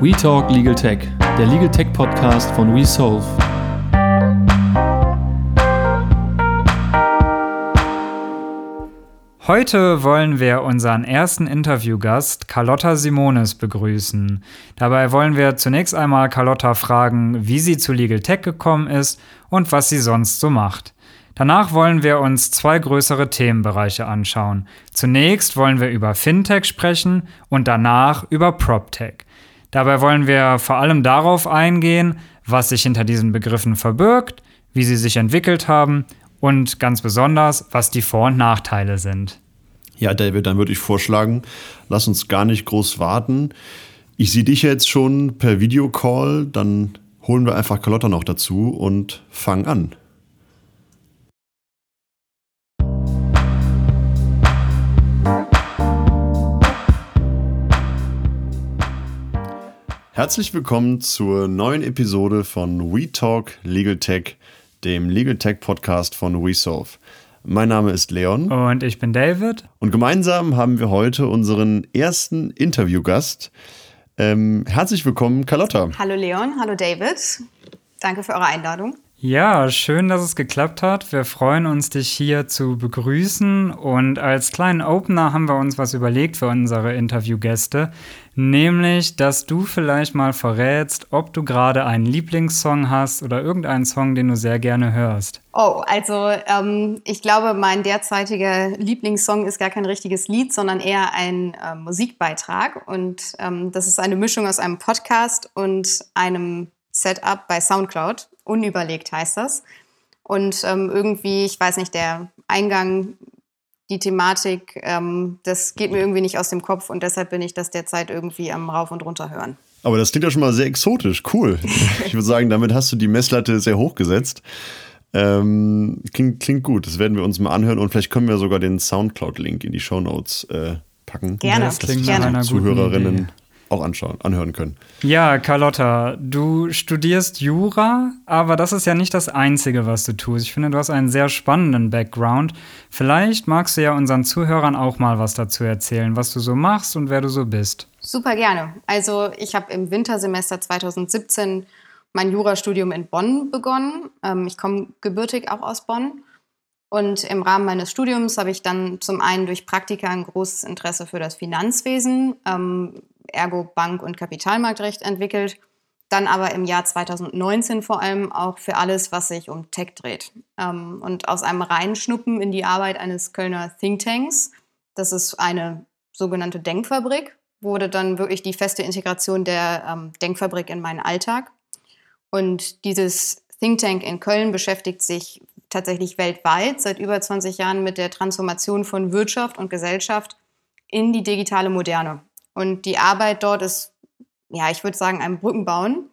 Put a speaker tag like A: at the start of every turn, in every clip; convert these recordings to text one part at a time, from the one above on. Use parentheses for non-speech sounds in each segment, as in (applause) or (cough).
A: We Talk Legal Tech, der Legal Tech Podcast von WeSolve.
B: Heute wollen wir unseren ersten Interviewgast Carlotta Simones begrüßen. Dabei wollen wir zunächst einmal Carlotta fragen, wie sie zu Legal Tech gekommen ist und was sie sonst so macht. Danach wollen wir uns zwei größere Themenbereiche anschauen. Zunächst wollen wir über Fintech sprechen und danach über PropTech. Dabei wollen wir vor allem darauf eingehen, was sich hinter diesen Begriffen verbirgt, wie sie sich entwickelt haben und ganz besonders, was die Vor- und Nachteile sind.
C: Ja, David, dann würde ich vorschlagen, lass uns gar nicht groß warten. Ich sehe dich jetzt schon per Videocall, dann holen wir einfach Carlotta noch dazu und fangen an. Herzlich willkommen zur neuen Episode von We Talk Legal Tech, dem Legal Tech Podcast von WeSolve. Mein Name ist Leon.
B: Und ich bin David.
C: Und gemeinsam haben wir heute unseren ersten Interviewgast. Ähm, herzlich willkommen, Carlotta.
D: Hallo Leon, hallo David. Danke für eure Einladung.
B: Ja, schön, dass es geklappt hat. Wir freuen uns, dich hier zu begrüßen. Und als kleinen Opener haben wir uns was überlegt für unsere Interviewgäste. Nämlich, dass du vielleicht mal verrätst, ob du gerade einen Lieblingssong hast oder irgendeinen Song, den du sehr gerne hörst.
D: Oh, also ähm, ich glaube, mein derzeitiger Lieblingssong ist gar kein richtiges Lied, sondern eher ein äh, Musikbeitrag. Und ähm, das ist eine Mischung aus einem Podcast und einem Setup bei SoundCloud. Unüberlegt heißt das. Und ähm, irgendwie, ich weiß nicht, der Eingang, die Thematik, ähm, das geht mir irgendwie nicht aus dem Kopf und deshalb bin ich das derzeit irgendwie am Rauf und runter hören.
C: Aber das klingt ja schon mal sehr exotisch, cool. (laughs) Ich würde sagen, damit hast du die Messlatte sehr hoch gesetzt. Ähm, klingt, klingt gut, das werden wir uns mal anhören und vielleicht können wir sogar den Soundcloud-Link in die Show Notes äh, packen.
D: Gerne, das
B: klingt
D: gerne.
C: Zuhörerinnen auch anschauen, anhören können.
B: Ja, Carlotta, du studierst Jura, aber das ist ja nicht das Einzige, was du tust. Ich finde, du hast einen sehr spannenden Background. Vielleicht magst du ja unseren Zuhörern auch mal was dazu erzählen, was du so machst und wer du so bist.
D: Super gerne. Also ich habe im Wintersemester 2017 mein Jurastudium in Bonn begonnen. Ähm, ich komme gebürtig auch aus Bonn. Und im Rahmen meines Studiums habe ich dann zum einen durch Praktika ein großes Interesse für das Finanzwesen, ähm, ergo Bank- und Kapitalmarktrecht entwickelt. Dann aber im Jahr 2019 vor allem auch für alles, was sich um Tech dreht. Ähm, und aus einem Reinschnuppen in die Arbeit eines Kölner Thinktanks, das ist eine sogenannte Denkfabrik, wurde dann wirklich die feste Integration der ähm, Denkfabrik in meinen Alltag. Und dieses Think Tank in Köln beschäftigt sich tatsächlich weltweit seit über 20 Jahren mit der Transformation von Wirtschaft und Gesellschaft in die digitale Moderne. Und die Arbeit dort ist, ja, ich würde sagen, ein Brückenbauen,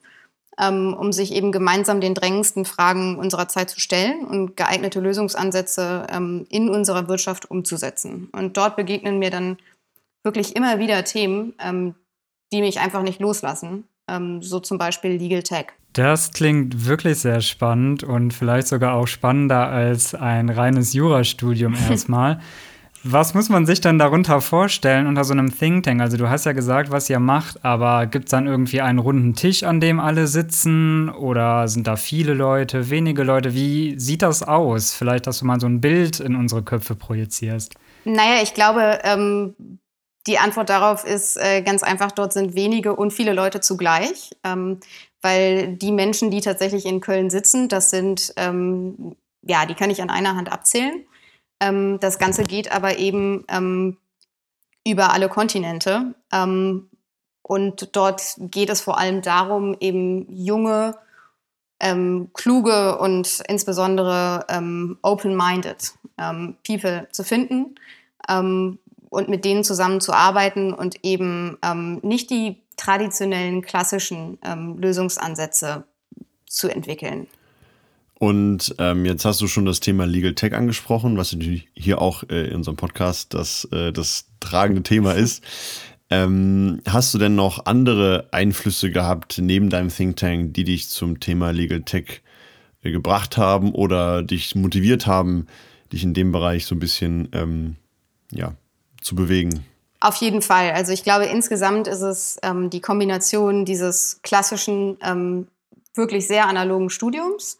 D: ähm, um sich eben gemeinsam den drängendsten Fragen unserer Zeit zu stellen und geeignete Lösungsansätze ähm, in unserer Wirtschaft umzusetzen. Und dort begegnen mir dann wirklich immer wieder Themen, ähm, die mich einfach nicht loslassen, ähm, so zum Beispiel Legal Tech.
B: Das klingt wirklich sehr spannend und vielleicht sogar auch spannender als ein reines Jurastudium (laughs) erstmal. Was muss man sich dann darunter vorstellen unter so einem Think Tank? Also du hast ja gesagt, was ihr macht, aber gibt es dann irgendwie einen runden Tisch, an dem alle sitzen? Oder sind da viele Leute, wenige Leute? Wie sieht das aus? Vielleicht, dass du mal so ein Bild in unsere Köpfe projizierst.
D: Naja, ich glaube, ähm, die Antwort darauf ist äh, ganz einfach, dort sind wenige und viele Leute zugleich. Ähm, weil die Menschen, die tatsächlich in Köln sitzen, das sind, ähm, ja, die kann ich an einer Hand abzählen. Ähm, das Ganze geht aber eben ähm, über alle Kontinente. Ähm, und dort geht es vor allem darum, eben junge, ähm, kluge und insbesondere ähm, open-minded People zu finden und mit denen zusammenzuarbeiten und eben nicht die traditionellen, klassischen ähm, Lösungsansätze zu entwickeln.
C: Und ähm, jetzt hast du schon das Thema Legal Tech angesprochen, was natürlich hier auch äh, in unserem Podcast das, äh, das tragende Thema ist. (laughs) Ähm, hast du denn noch andere Einflüsse gehabt neben deinem Think Tank, die dich zum Thema Legal Tech äh, gebracht haben oder dich motiviert haben, dich in dem Bereich so ein bisschen ähm, ja, zu bewegen?
D: Auf jeden Fall. Also ich glaube, insgesamt ist es ähm, die Kombination dieses klassischen, ähm, wirklich sehr analogen Studiums,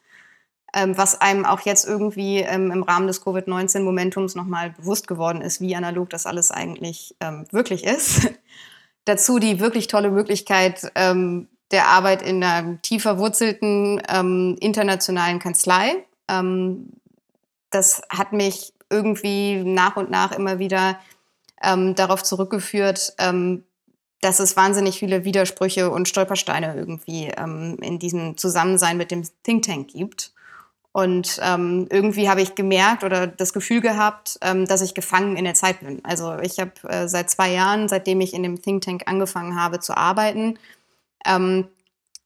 D: ähm, was einem auch jetzt irgendwie ähm, im Rahmen des Covid-19-Momentums nochmal bewusst geworden ist, wie analog das alles eigentlich ähm, wirklich ist. (laughs) Dazu die wirklich tolle Möglichkeit ähm, der Arbeit in einer tiefer wurzelten internationalen Kanzlei. das hat mich irgendwie nach und nach immer wieder ähm, darauf zurückgeführt, ähm, dass es wahnsinnig viele Widersprüche und Stolpersteine irgendwie ähm, in diesem Zusammensein mit dem Think Tank gibt. Und ähm, irgendwie habe ich gemerkt oder das Gefühl gehabt, ähm, dass ich gefangen in der Zeit bin. Also ich habe äh, seit zwei Jahren, seitdem ich in dem Think Tank angefangen habe zu arbeiten, ähm,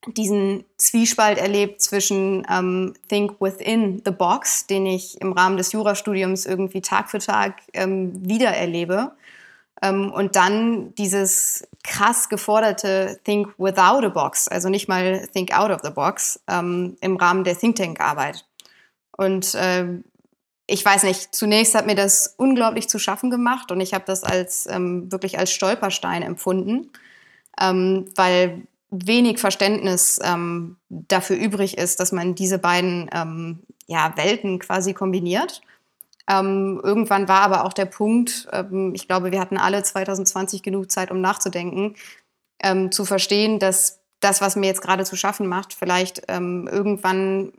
D: diesen Zwiespalt erlebt zwischen ähm, Think Within the Box, den ich im Rahmen des Jurastudiums irgendwie Tag für Tag ähm, wieder erlebe, ähm, und dann dieses krass geforderte Think Without a Box, also nicht mal Think Out of the Box, ähm, im Rahmen der Think Tank-Arbeit. Und äh, ich weiß nicht, zunächst hat mir das unglaublich zu schaffen gemacht und ich habe das als ähm, wirklich als Stolperstein empfunden, ähm, weil wenig Verständnis ähm, dafür übrig ist, dass man diese beiden ähm, ja, Welten quasi kombiniert. Ähm, irgendwann war aber auch der Punkt, ähm, ich glaube, wir hatten alle 2020 genug Zeit, um nachzudenken, zu verstehen, dass das, was mir jetzt gerade zu schaffen macht, vielleicht irgendwann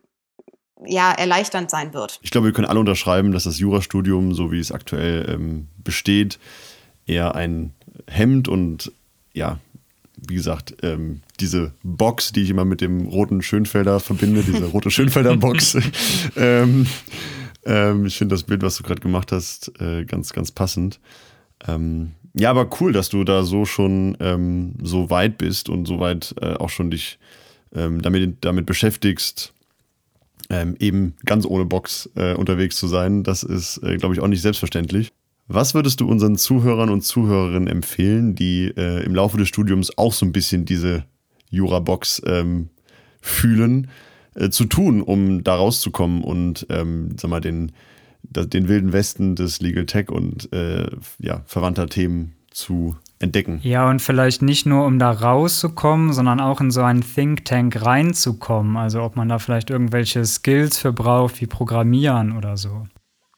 D: ja, erleichternd sein wird.
C: Ich glaube, wir können alle unterschreiben, dass das Jurastudium, so wie es aktuell ähm, besteht, eher ein Hemd und ja, wie gesagt, ähm, diese Box, die ich immer mit dem roten Schönfelder verbinde, diese (laughs) rote Schönfelder Box. (laughs) ähm, ähm, ich finde das Bild, was du gerade gemacht hast, äh, ganz, ganz passend. Ähm, ja, aber cool, dass du da so schon ähm, so weit bist und so weit äh, auch schon dich damit, damit beschäftigst, eben ganz ohne Box äh, unterwegs zu sein. Das ist, äh, glaube ich, auch nicht selbstverständlich. Was würdest du unseren Zuhörern und Zuhörerinnen empfehlen, die äh, im Laufe des Studiums auch so ein bisschen diese Jura-Box ähm, fühlen, äh, zu tun, um da rauszukommen und ähm, sag mal, den, den wilden Westen des Legal Tech und äh, ja, verwandter Themen zu entdecken.
B: Ja, und vielleicht nicht nur, um da rauszukommen, sondern auch in so einen Think Tank reinzukommen. Also ob man da vielleicht irgendwelche Skills für braucht, wie Programmieren oder so.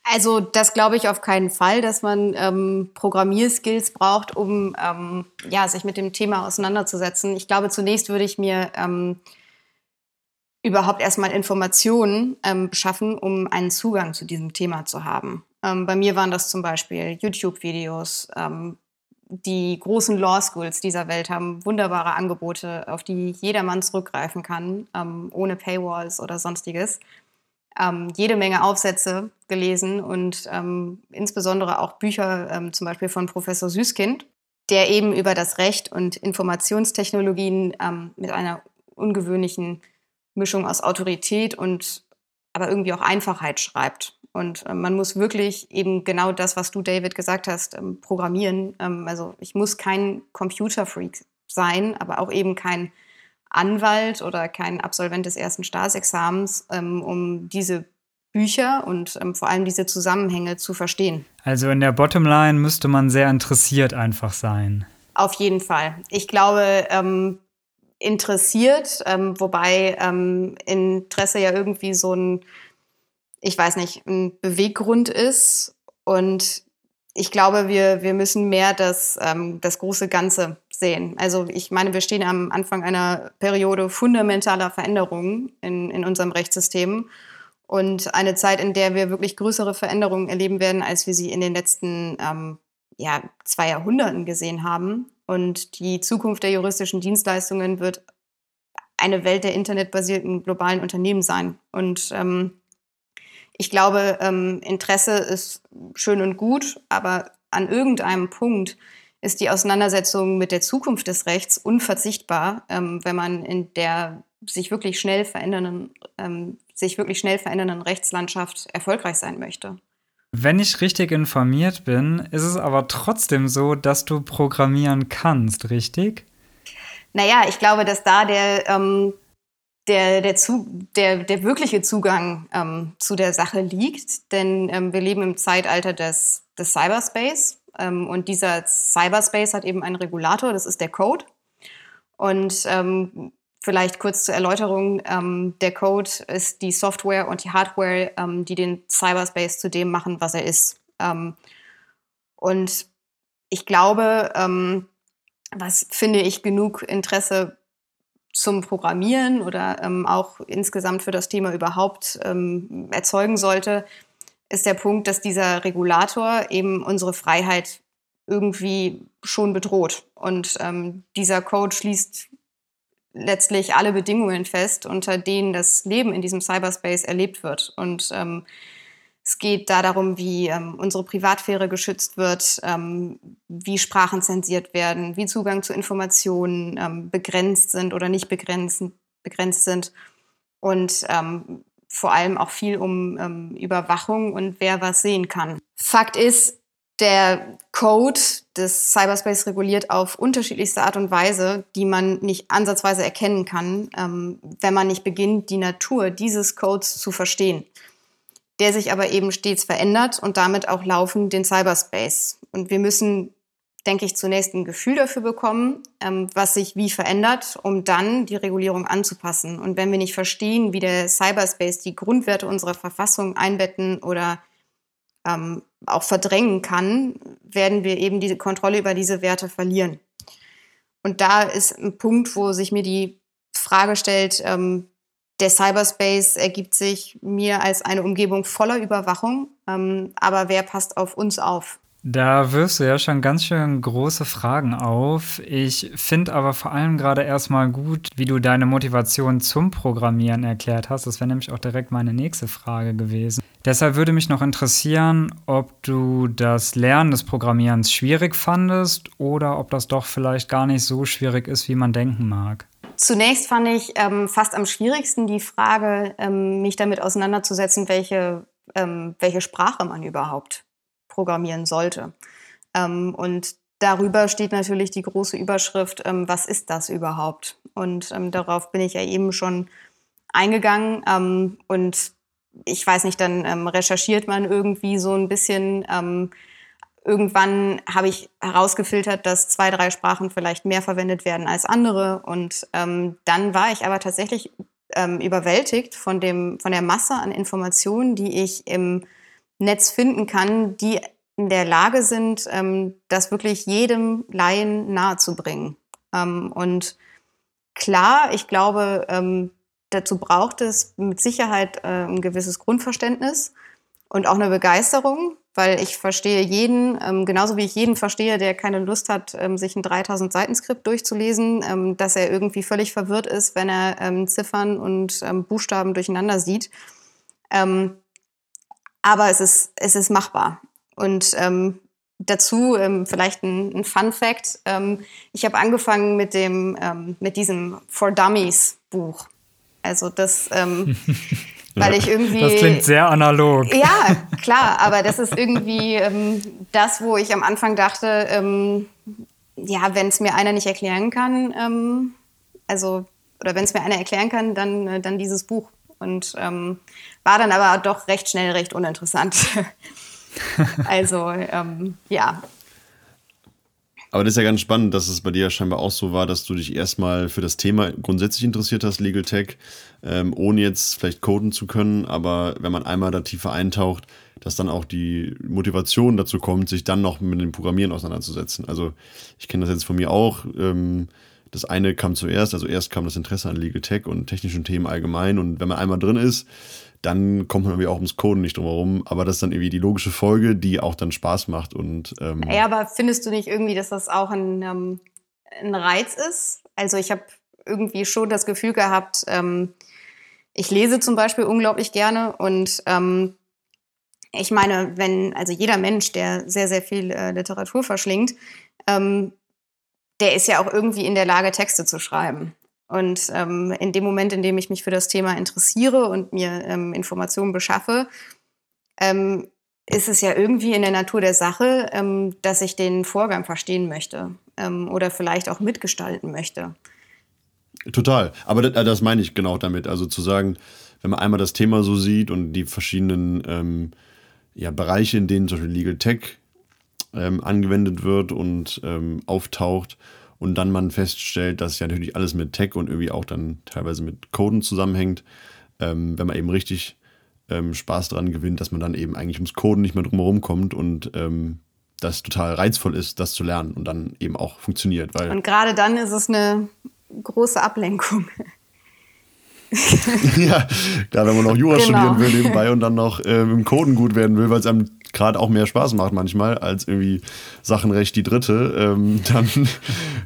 D: Also das glaube ich auf keinen Fall, dass man ähm, Programmierskills braucht, um ähm, ja, sich mit dem Thema auseinanderzusetzen. Ich glaube, zunächst würde ich mir ähm, überhaupt erstmal Informationen ähm, beschaffen, um einen Zugang zu diesem Thema zu haben. Ähm, bei mir waren das zum Beispiel YouTube-Videos. Ähm, die großen Law Schools dieser Welt haben wunderbare Angebote, auf die jedermann zurückgreifen kann, ohne Paywalls oder sonstiges. Ähm, jede Menge Aufsätze gelesen und ähm, insbesondere auch Bücher ähm, zum Beispiel von Professor Süßkind, der eben über das Recht und Informationstechnologien ähm, mit einer ungewöhnlichen Mischung aus Autorität und aber irgendwie auch Einfachheit schreibt. Und äh, man muss wirklich eben genau das, was du, David, gesagt hast, ähm, programmieren. Ähm, also ich muss kein Computerfreak sein, aber auch eben kein Anwalt oder kein Absolvent des ersten Staatsexamens, ähm, um diese Bücher und vor allem diese Zusammenhänge zu verstehen.
B: Also in der Bottomline müsste man sehr interessiert einfach sein.
D: Auf jeden Fall. Ich glaube, interessiert, ähm, wobei ähm, Interesse ja irgendwie so ein, ich weiß nicht, ein Beweggrund ist. Und ich glaube, wir, wir müssen mehr das, ähm, das große Ganze sehen. Also ich meine, wir stehen am Anfang einer Periode fundamentaler Veränderungen in, in unserem Rechtssystem und eine Zeit, in der wir wirklich größere Veränderungen erleben werden, als wir sie in den letzten ähm, ja, zwei Jahrhunderten gesehen haben. Und die Zukunft der juristischen Dienstleistungen wird eine Welt der internetbasierten globalen Unternehmen sein. Und ähm, ich glaube, ähm, Interesse ist schön und gut, aber an irgendeinem Punkt ist die Auseinandersetzung mit der Zukunft des Rechts unverzichtbar, ähm, wenn man in der sich wirklich schnell verändernden, ähm, sich wirklich schnell verändernden Rechtslandschaft erfolgreich sein möchte.
B: Wenn ich richtig informiert bin, ist es aber trotzdem so, dass du programmieren kannst, richtig?
D: Naja, ich glaube, dass da der, ähm, der, der, zu, der, der wirkliche Zugang ähm, zu der Sache liegt. Denn ähm, wir leben im Zeitalter des, des Cyberspace Ähm, und dieser Cyberspace hat eben einen Regulator, das ist der Code. Und ähm, vielleicht kurz zur Erläuterung, ähm, der Code ist die Software und die Hardware, ähm, die den Cyberspace zu dem machen, was er ist. Ähm, und ich glaube, ähm, was finde ich genug Interesse zum Programmieren oder ähm, auch insgesamt für das Thema überhaupt ähm, erzeugen sollte, ist der Punkt, dass dieser Regulator eben unsere Freiheit irgendwie schon bedroht. Und dieser Code schließt letztlich alle Bedingungen fest, unter denen das Leben in diesem Cyberspace erlebt wird. Und ähm, es geht da darum, wie ähm, unsere Privatsphäre geschützt wird, ähm, wie Sprachen zensiert werden, wie Zugang zu Informationen ähm, begrenzt sind oder nicht begrenzt, begrenzt sind. Und ähm, vor allem auch viel um ähm, Überwachung und wer was sehen kann. Fakt ist, der Code des Cyberspace reguliert auf unterschiedlichste Art und Weise, die man nicht ansatzweise erkennen kann, ähm, wenn man nicht beginnt, die Natur dieses Codes zu verstehen der sich aber eben stets verändert und damit auch laufend den Cyberspace. Und wir müssen, denke ich, zunächst ein Gefühl dafür bekommen, ähm, was sich wie verändert, um dann die Regulierung anzupassen. Und wenn wir nicht verstehen, wie der Cyberspace die Grundwerte unserer Verfassung einbetten oder ähm, auch verdrängen kann, werden wir eben diese Kontrolle über diese Werte verlieren. Und da ist ein Punkt, wo sich mir die Frage stellt, ähm, der Cyberspace ergibt sich mir als eine Umgebung voller Überwachung, ähm, aber wer passt auf uns auf?
B: Da wirfst du ja schon ganz schön große Fragen auf. Ich finde aber vor allem gerade erstmal gut, wie du deine Motivation zum Programmieren erklärt hast. Das wäre nämlich auch direkt meine nächste Frage gewesen. Deshalb würde mich noch interessieren, ob du das Lernen des Programmierens schwierig fandest oder ob das doch vielleicht gar nicht so schwierig ist, wie man denken mag.
D: Zunächst fand ich ähm, fast am schwierigsten die Frage, ähm, mich damit auseinanderzusetzen, welche, ähm, welche Sprache man überhaupt programmieren sollte. Ähm, und darüber steht natürlich die große Überschrift, ähm, was ist das überhaupt? Und ähm, darauf bin ich ja eben schon eingegangen. und ich weiß nicht, dann recherchiert man irgendwie so ein bisschen irgendwann habe ich herausgefiltert, dass zwei, drei Sprachen vielleicht mehr verwendet werden als andere. Und ähm, dann war ich aber tatsächlich ähm, überwältigt von, dem, von der Masse an Informationen, die ich im Netz finden kann, die in der Lage sind, ähm, das wirklich jedem Laien nahezubringen. Ähm, und klar, ich glaube, ähm, dazu braucht es mit Sicherheit äh, ein gewisses Grundverständnis und auch eine Begeisterung, weil ich verstehe jeden, ähm, genauso wie ich jeden verstehe, der keine Lust hat, ähm, sich ein 3000 Seiten Skript durchzulesen, ähm, dass er irgendwie völlig verwirrt ist, wenn er ähm, Ziffern und ähm, Buchstaben durcheinander sieht. Ähm, aber es ist, es ist machbar. Und dazu vielleicht ein, ein Fun Fact. ich habe angefangen mit dem, mit diesem For Dummies Buch. Also das (laughs) Weil ich irgendwie.
B: Das klingt sehr analog.
D: Ja, klar, aber das ist irgendwie ähm, das, wo ich am Anfang dachte, ähm, ja, wenn es mir einer nicht erklären kann, ähm, also, oder wenn es mir einer erklären kann, dann, äh, dann dieses Buch. Und ähm, war dann aber doch recht schnell recht uninteressant. (laughs) also, ähm, ja,
C: aber das ist ja ganz spannend, dass es bei dir scheinbar auch so war, dass du dich erstmal für das Thema grundsätzlich interessiert hast, Legal Tech, ähm, ohne jetzt vielleicht coden zu können. Aber wenn man einmal da tiefer eintaucht, dass dann auch die Motivation dazu kommt, sich dann noch mit dem Programmieren auseinanderzusetzen. Also ich kenne das jetzt von mir auch. Ähm, das eine kam zuerst, also erst kam das Interesse an Legal Tech und technischen Themen allgemein. Und wenn man einmal drin ist, dann kommt man irgendwie auch ums Coden nicht drum herum. Aber das ist dann irgendwie die logische Folge, die auch dann Spaß macht. Und, ähm
D: ja, aber findest du nicht irgendwie, dass das auch ein, ähm, ein Reiz ist? Also ich habe irgendwie schon das Gefühl gehabt, ähm, ich lese zum Beispiel unglaublich gerne und ähm, ich meine, wenn, also jeder Mensch, der sehr, sehr viel äh, Literatur verschlingt, ähm, der ist ja auch irgendwie in der Lage, Texte zu schreiben. Und ähm, in dem Moment, in dem ich mich für das Thema interessiere und mir ähm, Informationen beschaffe, ähm, ist es ja irgendwie in der Natur der Sache, ähm, dass ich den Vorgang verstehen möchte ähm, oder vielleicht auch mitgestalten möchte.
C: Total. Aber das, äh, das, meine ich genau damit. Also zu sagen, wenn man einmal das Thema so sieht und die verschiedenen ähm, ja, Bereiche, in denen zum Beispiel Legal Tech ähm, angewendet wird und ähm, auftaucht und dann man feststellt, dass ja natürlich alles mit Tech und irgendwie auch dann teilweise mit Coden zusammenhängt, ähm, wenn man eben richtig ähm, Spaß daran gewinnt, dass man dann eben eigentlich ums Coden nicht mehr drumherum kommt und ähm, das total reizvoll ist, das zu lernen und dann eben auch funktioniert. Weil
D: und gerade dann ist es eine große Ablenkung. (laughs)
C: ja, gerade wenn man noch Jura genau. studieren will nebenbei und dann noch ähm, im Coden gut werden will, weil es einem gerade auch mehr Spaß macht manchmal als irgendwie Sachenrecht die dritte, ähm, (laughs) dann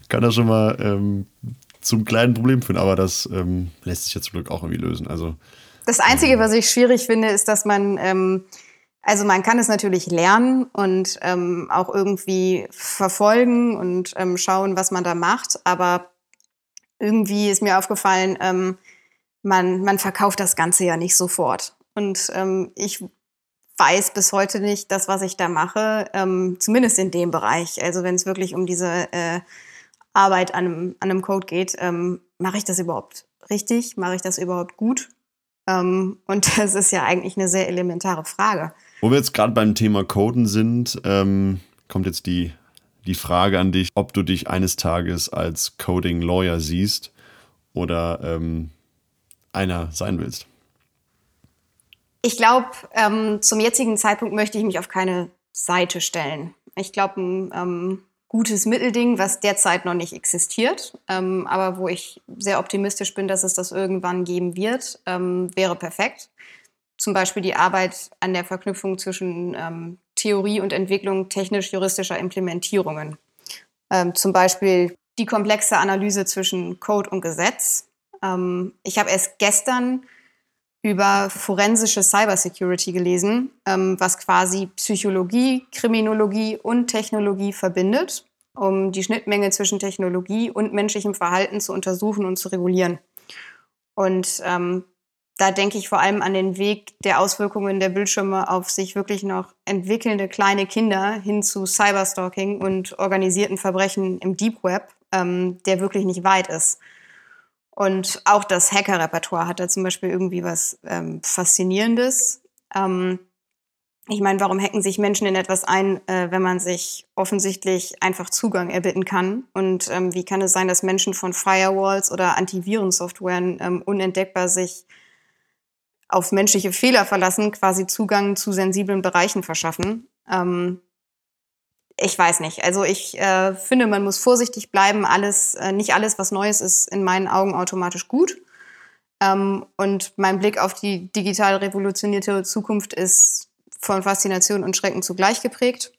C: kann das schon mal ähm, zum kleinen Problem führen. Aber das ähm, lässt sich ja zum Glück auch irgendwie lösen. Also,
D: das Einzige, was ich schwierig finde, ist, dass man ähm, also man kann es natürlich lernen und ähm, auch irgendwie verfolgen und ähm, schauen, was man da macht. Aber irgendwie ist mir aufgefallen, ähm, man, man verkauft das Ganze ja nicht sofort. Und ähm, ich weiß bis heute nicht, das, was ich da mache, ähm, zumindest in dem Bereich. Also wenn es wirklich um diese äh, Arbeit an einem, an einem Code geht, ähm, mache ich das überhaupt richtig? Mache ich das überhaupt gut? Ähm, und (laughs) das ist ja eigentlich eine sehr elementare Frage.
C: Wo wir jetzt gerade beim Thema Coden sind, ähm, kommt jetzt die, die Frage an dich, ob du dich eines Tages als Coding Lawyer siehst oder ähm, einer sein willst.
D: Ich glaube, ähm, zum jetzigen Zeitpunkt möchte ich mich auf keine Seite stellen. Ich glaube, ein ähm, gutes Mittelding, was derzeit noch nicht existiert, ähm, aber wo ich sehr optimistisch bin, dass es das irgendwann geben wird, ähm, wäre perfekt zum Beispiel die Arbeit an der Verknüpfung zwischen ähm, Theorie und Entwicklung technisch-juristischer Implementierungen. Ähm, zum Beispiel die komplexe Analyse zwischen Code und Gesetz. Ich habe erst gestern über forensische Cybersecurity gelesen, ähm, was quasi Psychologie, Kriminologie und Technologie verbindet, um die Schnittmenge zwischen Technologie und menschlichem Verhalten zu untersuchen und zu regulieren. Und ähm, da denke ich vor allem an den Weg der Auswirkungen der Bildschirme auf sich wirklich noch entwickelnde kleine Kinder hin zu Cyberstalking und organisierten Verbrechen im Deep Web, ähm, der wirklich nicht weit ist. Und auch das Hacker-Repertoire hat da zum Beispiel irgendwie was ähm, Faszinierendes. Ähm, ich meine, warum hacken sich Menschen in etwas ein, äh, wenn man sich offensichtlich einfach Zugang erbitten kann? Und ähm, wie kann es sein, dass Menschen von Firewalls oder Antivirensoftwaren ähm, unentdeckbar sich auf menschliche Fehler verlassen, quasi Zugang zu sensiblen Bereichen verschaffen. Ähm, ich weiß nicht. Also ich äh, finde, man muss vorsichtig bleiben. Alles, äh, nicht alles, was Neues ist, in meinen Augen automatisch gut. Ähm, und mein Blick auf die digital revolutionierte Zukunft ist von Faszination und Schrecken zugleich geprägt.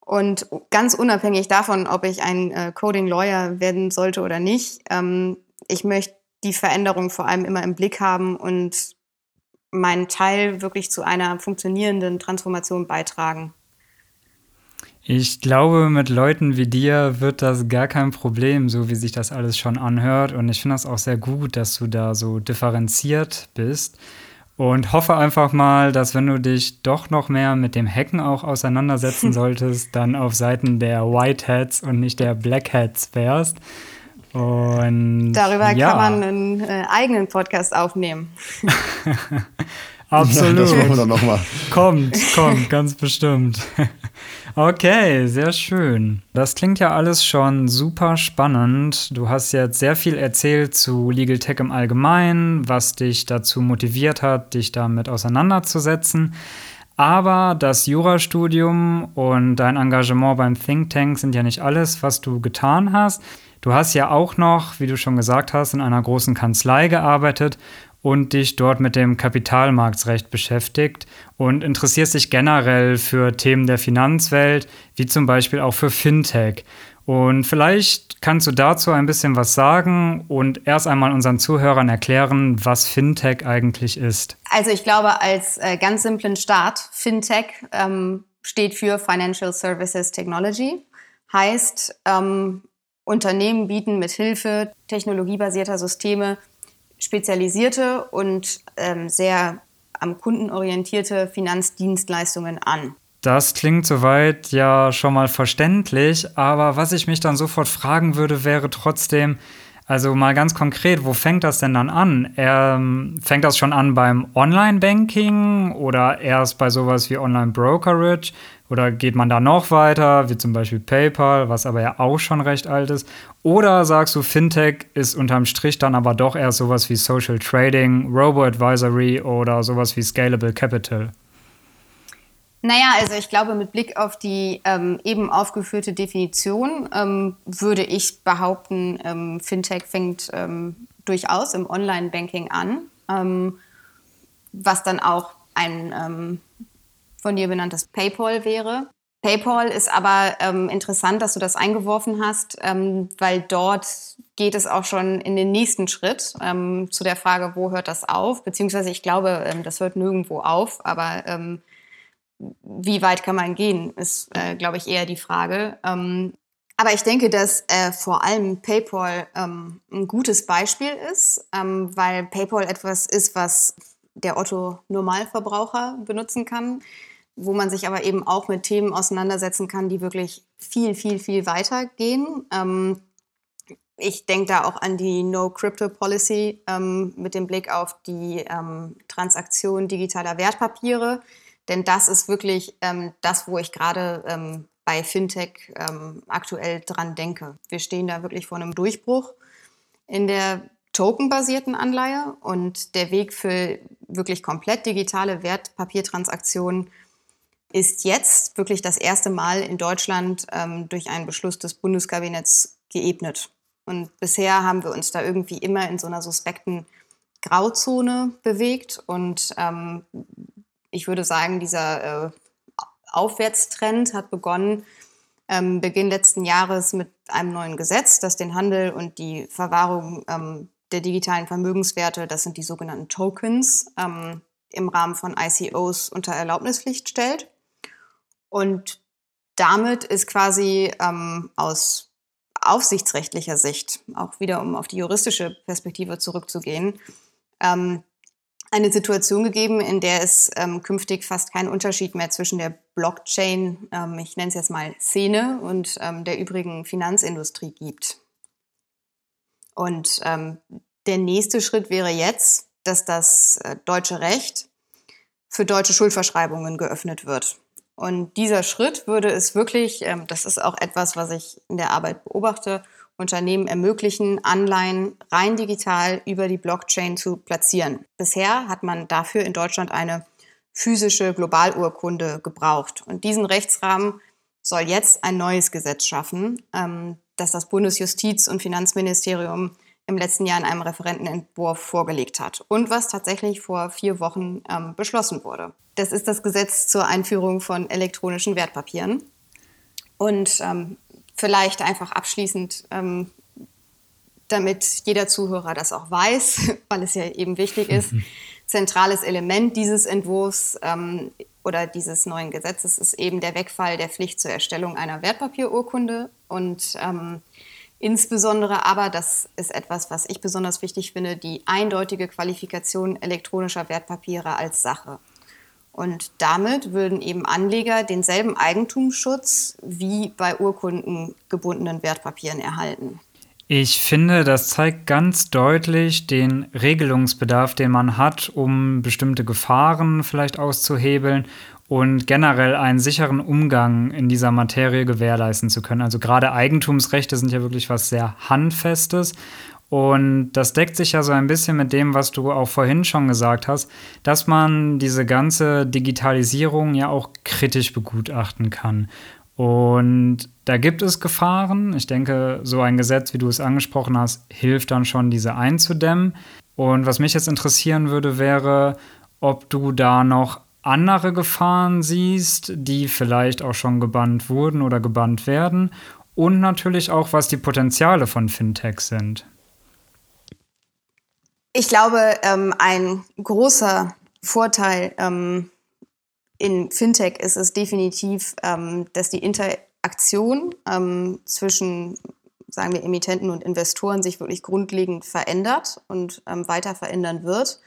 D: Und ganz unabhängig davon, ob ich ein äh, Coding Lawyer werden sollte oder nicht, ähm, ich möchte die Veränderung vor allem immer im Blick haben und meinen Teil wirklich zu einer funktionierenden Transformation beitragen.
B: Ich glaube, mit Leuten wie dir wird das gar kein Problem, so wie sich das alles schon anhört. Und ich finde das auch sehr gut, dass du da so differenziert bist. Und hoffe einfach mal, dass wenn du dich doch noch mehr mit dem Hacken auch auseinandersetzen (laughs) solltest, dann auf Seiten der White Hats und nicht der Black Hats wärst. Und
D: darüber ja. kann man einen äh, eigenen Podcast aufnehmen. (laughs)
B: Absolut. Ja, das
C: machen wir dann nochmal.
B: Kommt, kommt, ganz bestimmt. Okay, sehr schön. Das klingt ja alles schon super spannend. Du hast jetzt sehr viel erzählt zu Legal Tech im Allgemeinen, was dich dazu motiviert hat, dich damit auseinanderzusetzen. Aber das Jurastudium und dein Engagement beim Think Tank sind ja nicht alles, was du getan hast. Du hast ja auch noch, wie du schon gesagt hast, in einer großen Kanzlei gearbeitet und dich dort mit dem Kapitalmarktsrecht beschäftigt und interessierst dich generell für Themen der Finanzwelt, wie zum Beispiel auch für Fintech. Und vielleicht kannst du dazu ein bisschen was sagen und erst einmal unseren Zuhörern erklären, was Fintech eigentlich ist.
D: Also ich glaube, als äh, ganz simplen Start, Fintech ähm, steht für Financial Services Technology. Heißt, ähm, Unternehmen bieten mit Hilfe technologiebasierter Systeme spezialisierte und ähm, sehr am Kunden orientierte Finanzdienstleistungen an.
B: Das klingt soweit ja schon mal verständlich, aber was ich mich dann sofort fragen würde, wäre trotzdem, also mal ganz konkret, wo fängt das denn dann an? Ähm, fängt das schon an beim Online-Banking oder erst bei sowas wie Online-Brokerage? Oder geht man da noch weiter, wie zum Beispiel PayPal, was aber ja auch schon recht alt ist? Oder sagst du, Fintech ist unterm Strich dann aber doch eher sowas wie Social Trading, Robo-Advisory oder sowas wie Scalable Capital?
D: Naja, also ich glaube, mit Blick auf die ähm, eben aufgeführte Definition ähm, würde ich behaupten, ähm, Fintech fängt ähm, durchaus im Online-Banking an, ähm, was dann auch ein ähm, von dir benanntes PayPal wäre. PayPal ist aber ähm, interessant, dass du das eingeworfen hast, ähm, weil dort geht es auch schon in den nächsten Schritt ähm, zu der Frage, wo hört das auf? Beziehungsweise ich glaube, ähm, das hört nirgendwo auf, aber ähm, wie weit kann man gehen, ist, äh, glaube ich, eher die Frage. Ähm, aber ich denke, dass äh, vor allem PayPal ein gutes Beispiel ist, weil PayPal etwas ist, was der Otto Normalverbraucher benutzen kann wo man sich aber eben auch mit Themen auseinandersetzen kann, die wirklich viel, viel, viel weiter gehen. Ähm, ich denke da auch an die No-Crypto-Policy ähm, mit dem Blick auf die ähm, Transaktion digitaler Wertpapiere. Denn das ist wirklich ähm, das, wo ich gerade ähm, bei Fintech ähm, aktuell dran denke. Wir stehen da wirklich vor einem Durchbruch in der tokenbasierten Anleihe und der Weg für wirklich komplett digitale Wertpapiertransaktionen ist jetzt wirklich das erste Mal in Deutschland ähm, durch einen Beschluss des Bundeskabinetts geebnet. Und bisher haben wir uns da irgendwie immer in so einer suspekten Grauzone bewegt. Und ähm, ich würde sagen, dieser äh, Aufwärtstrend hat begonnen ähm, Beginn letzten Jahres mit einem neuen Gesetz, das den Handel und die Verwahrung ähm, der digitalen Vermögenswerte, das sind die sogenannten Tokens, ähm, im Rahmen von ICOs unter Erlaubnispflicht stellt. Und damit ist quasi ähm, aus aufsichtsrechtlicher Sicht, auch wieder um auf die juristische Perspektive zurückzugehen, ähm, eine Situation gegeben, in der es ähm, künftig fast keinen Unterschied mehr zwischen der Blockchain, ähm, ich nenne es jetzt mal Szene, und ähm, der übrigen Finanzindustrie gibt. Und ähm, der nächste Schritt wäre jetzt, dass das äh, deutsche Recht für deutsche Schuldverschreibungen geöffnet wird. Und dieser Schritt würde es wirklich, ähm, das ist auch etwas, was ich in der Arbeit beobachte, Unternehmen ermöglichen, Anleihen rein digital über die Blockchain zu platzieren. Bisher hat man dafür in Deutschland eine physische Globalurkunde gebraucht. Und diesen Rechtsrahmen soll jetzt ein neues Gesetz schaffen, ähm, das das Bundesjustiz- und Finanzministerium im letzten Jahr in einem Referentenentwurf vorgelegt hat und was tatsächlich vor vier Wochen ähm, beschlossen wurde. Das ist das Gesetz zur Einführung von elektronischen Wertpapieren. Und ähm, vielleicht einfach abschließend, ähm, damit jeder Zuhörer das auch weiß, (laughs) weil es ja eben wichtig ist, zentrales Element dieses Entwurfs ähm, oder dieses neuen Gesetzes ist eben der Wegfall der Pflicht zur Erstellung einer Wertpapierurkunde und ähm, Insbesondere aber, das ist etwas, was ich besonders wichtig finde, die eindeutige Qualifikation elektronischer Wertpapiere als Sache. Und damit würden eben Anleger denselben Eigentumsschutz wie bei urkundengebundenen Wertpapieren erhalten.
B: Ich finde, das zeigt ganz deutlich den Regelungsbedarf, den man hat, um bestimmte Gefahren vielleicht auszuhebeln und generell einen sicheren Umgang in dieser Materie gewährleisten zu können. Also gerade Eigentumsrechte sind ja wirklich was sehr Handfestes. Und das deckt sich ja so ein bisschen mit dem, was du auch vorhin schon gesagt hast, dass man diese ganze Digitalisierung ja auch kritisch begutachten kann. Und da gibt es Gefahren. Ich denke, so ein Gesetz, wie du es angesprochen hast, hilft dann schon, diese einzudämmen. Und was mich jetzt interessieren würde, wäre, ob du da noch andere Gefahren siehst, die vielleicht auch schon gebannt wurden oder gebannt werden und natürlich auch, was die Potenziale von Fintech sind.
D: Ich glaube, ähm, ein großer Vorteil ähm, in Fintech ist es definitiv, ähm, dass die Interaktion ähm, zwischen sagen wir, Emittenten und Investoren sich wirklich grundlegend verändert und ähm, weiter verändern wird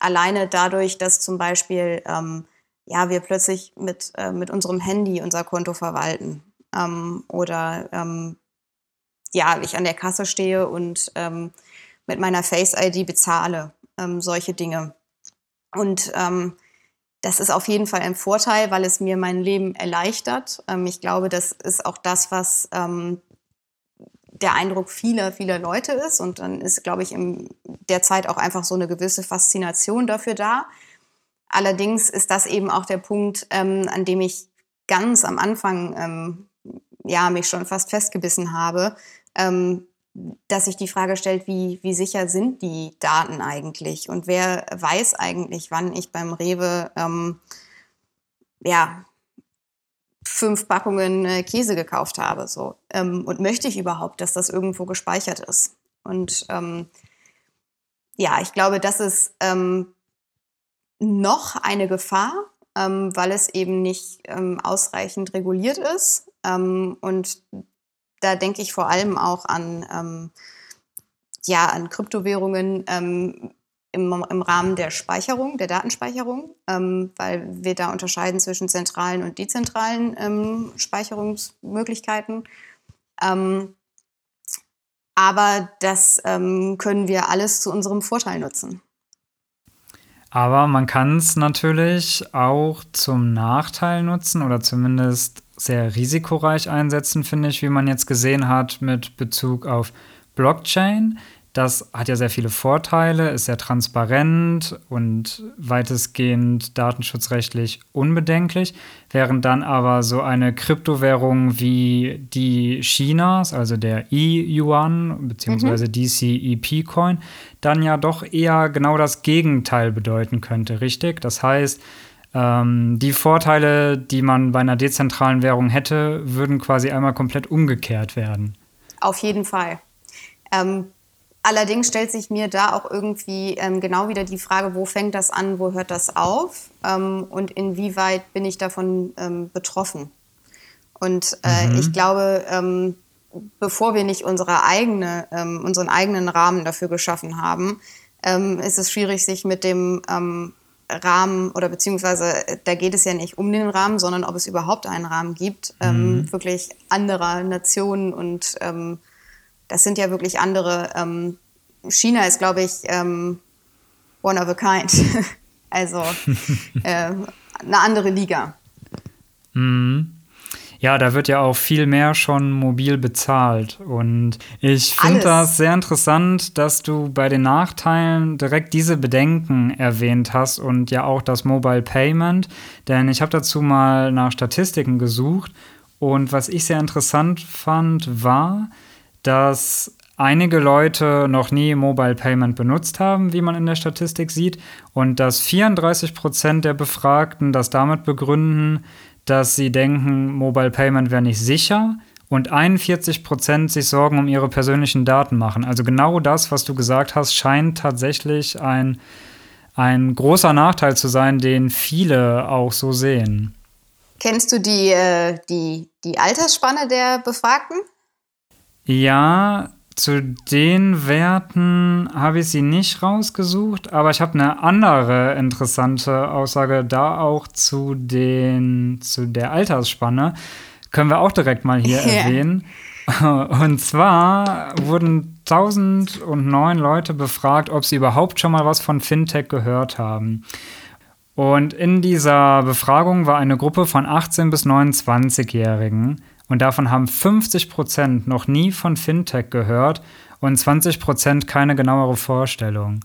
D: alleine dadurch, dass zum Beispiel ähm, ja, wir plötzlich mit, äh, mit unserem Handy unser Konto verwalten. Ähm, oder ähm, ja, ich an der Kasse stehe und ähm, mit meiner Face-ID bezahle. Ähm, solche Dinge. Und ähm, das ist auf jeden Fall ein Vorteil, weil es mir mein Leben erleichtert. Ich glaube, das ist auch das, was der Eindruck vieler, vieler Leute ist. Und dann ist, glaube ich, in der Zeit auch einfach so eine gewisse Faszination dafür da. Allerdings ist das eben auch der Punkt, ähm, an dem ich ganz am Anfang ähm, ja, mich schon fast festgebissen habe, ähm, dass sich die Frage stellt, wie, wie sicher sind die Daten eigentlich und wer weiß eigentlich, wann ich beim Rewe ähm, ja, fünf Packungen äh, Käse gekauft habe. So. Ähm, und möchte ich überhaupt, dass das irgendwo gespeichert ist? Und ähm, ja, ich glaube, das ist ähm, noch eine Gefahr, ähm, weil es eben nicht ähm, ausreichend reguliert ist. Ähm, und da denke ich vor allem auch an, ja, an Kryptowährungen im, im Rahmen der Speicherung, der Datenspeicherung, ähm, weil wir da unterscheiden zwischen zentralen und dezentralen ähm, Speicherungsmöglichkeiten. Ähm, aber das ähm, können wir alles zu unserem Vorteil nutzen.
B: Aber man kann es natürlich auch zum Nachteil nutzen oder zumindest sehr risikoreich einsetzen, finde ich, wie man jetzt gesehen hat mit Bezug auf Blockchain. Das hat ja sehr viele Vorteile, ist sehr transparent und weitestgehend datenschutzrechtlich unbedenklich, während dann aber so eine Kryptowährung wie die Chinas, also der E-Yuan bzw. Mhm. DCEP-Coin, dann ja doch eher genau das Gegenteil bedeuten könnte, richtig? Das heißt, ähm, die Vorteile, die man bei einer dezentralen Währung hätte, würden quasi einmal komplett umgekehrt werden.
D: Auf jeden Fall. Ähm, allerdings stellt sich mir da auch irgendwie ähm, genau wieder die Frage, wo fängt das an, wo hört das auf ähm, und inwieweit bin ich davon ähm, betroffen. Und äh, mhm. ich glaube, ähm, bevor wir nicht unsere eigene, unseren eigenen Rahmen dafür geschaffen haben, ist es schwierig, sich mit dem Rahmen oder beziehungsweise äh, da geht es ja nicht um den Rahmen, sondern ob es überhaupt einen Rahmen gibt, ähm, mhm. wirklich anderer Nationen und ähm, das sind ja wirklich andere. Ähm, China ist, glaube ich, ähm, one of a kind. (laughs) also (laughs) äh, eine andere Liga.
B: Mhm. Ja, da wird ja auch viel mehr schon mobil bezahlt. Und ich finde das sehr interessant, dass du bei den Nachteilen direkt diese Bedenken erwähnt hast und ja auch das Mobile Payment. Denn ich habe dazu mal nach Statistiken gesucht. Und was ich sehr interessant fand, war, dass einige Leute noch nie Mobile Payment benutzt haben, wie man in der Statistik sieht, und dass 34 Prozent der Befragten das damit begründen, dass sie denken, Mobile Payment wäre nicht sicher und 41 Prozent sich Sorgen um ihre persönlichen Daten machen. Also genau das, was du gesagt hast, scheint tatsächlich ein, ein großer Nachteil zu sein, den viele auch so sehen.
D: Kennst du die, äh, die, die Altersspanne der Befragten?
B: Ja, zu den Werten habe ich sie nicht rausgesucht, aber ich habe eine andere interessante Aussage da auch zu, den, zu der Altersspanne. Können wir auch direkt mal hier (laughs) yeah. erwähnen. (laughs) Und zwar wurden 1009 Leute befragt, ob sie überhaupt schon mal was von Fintech gehört haben. Und in dieser Befragung war eine Gruppe von 18 bis 29-Jährigen. Und davon haben 50 Prozent noch nie von Fintech gehört und 20 Prozent keine genauere Vorstellung.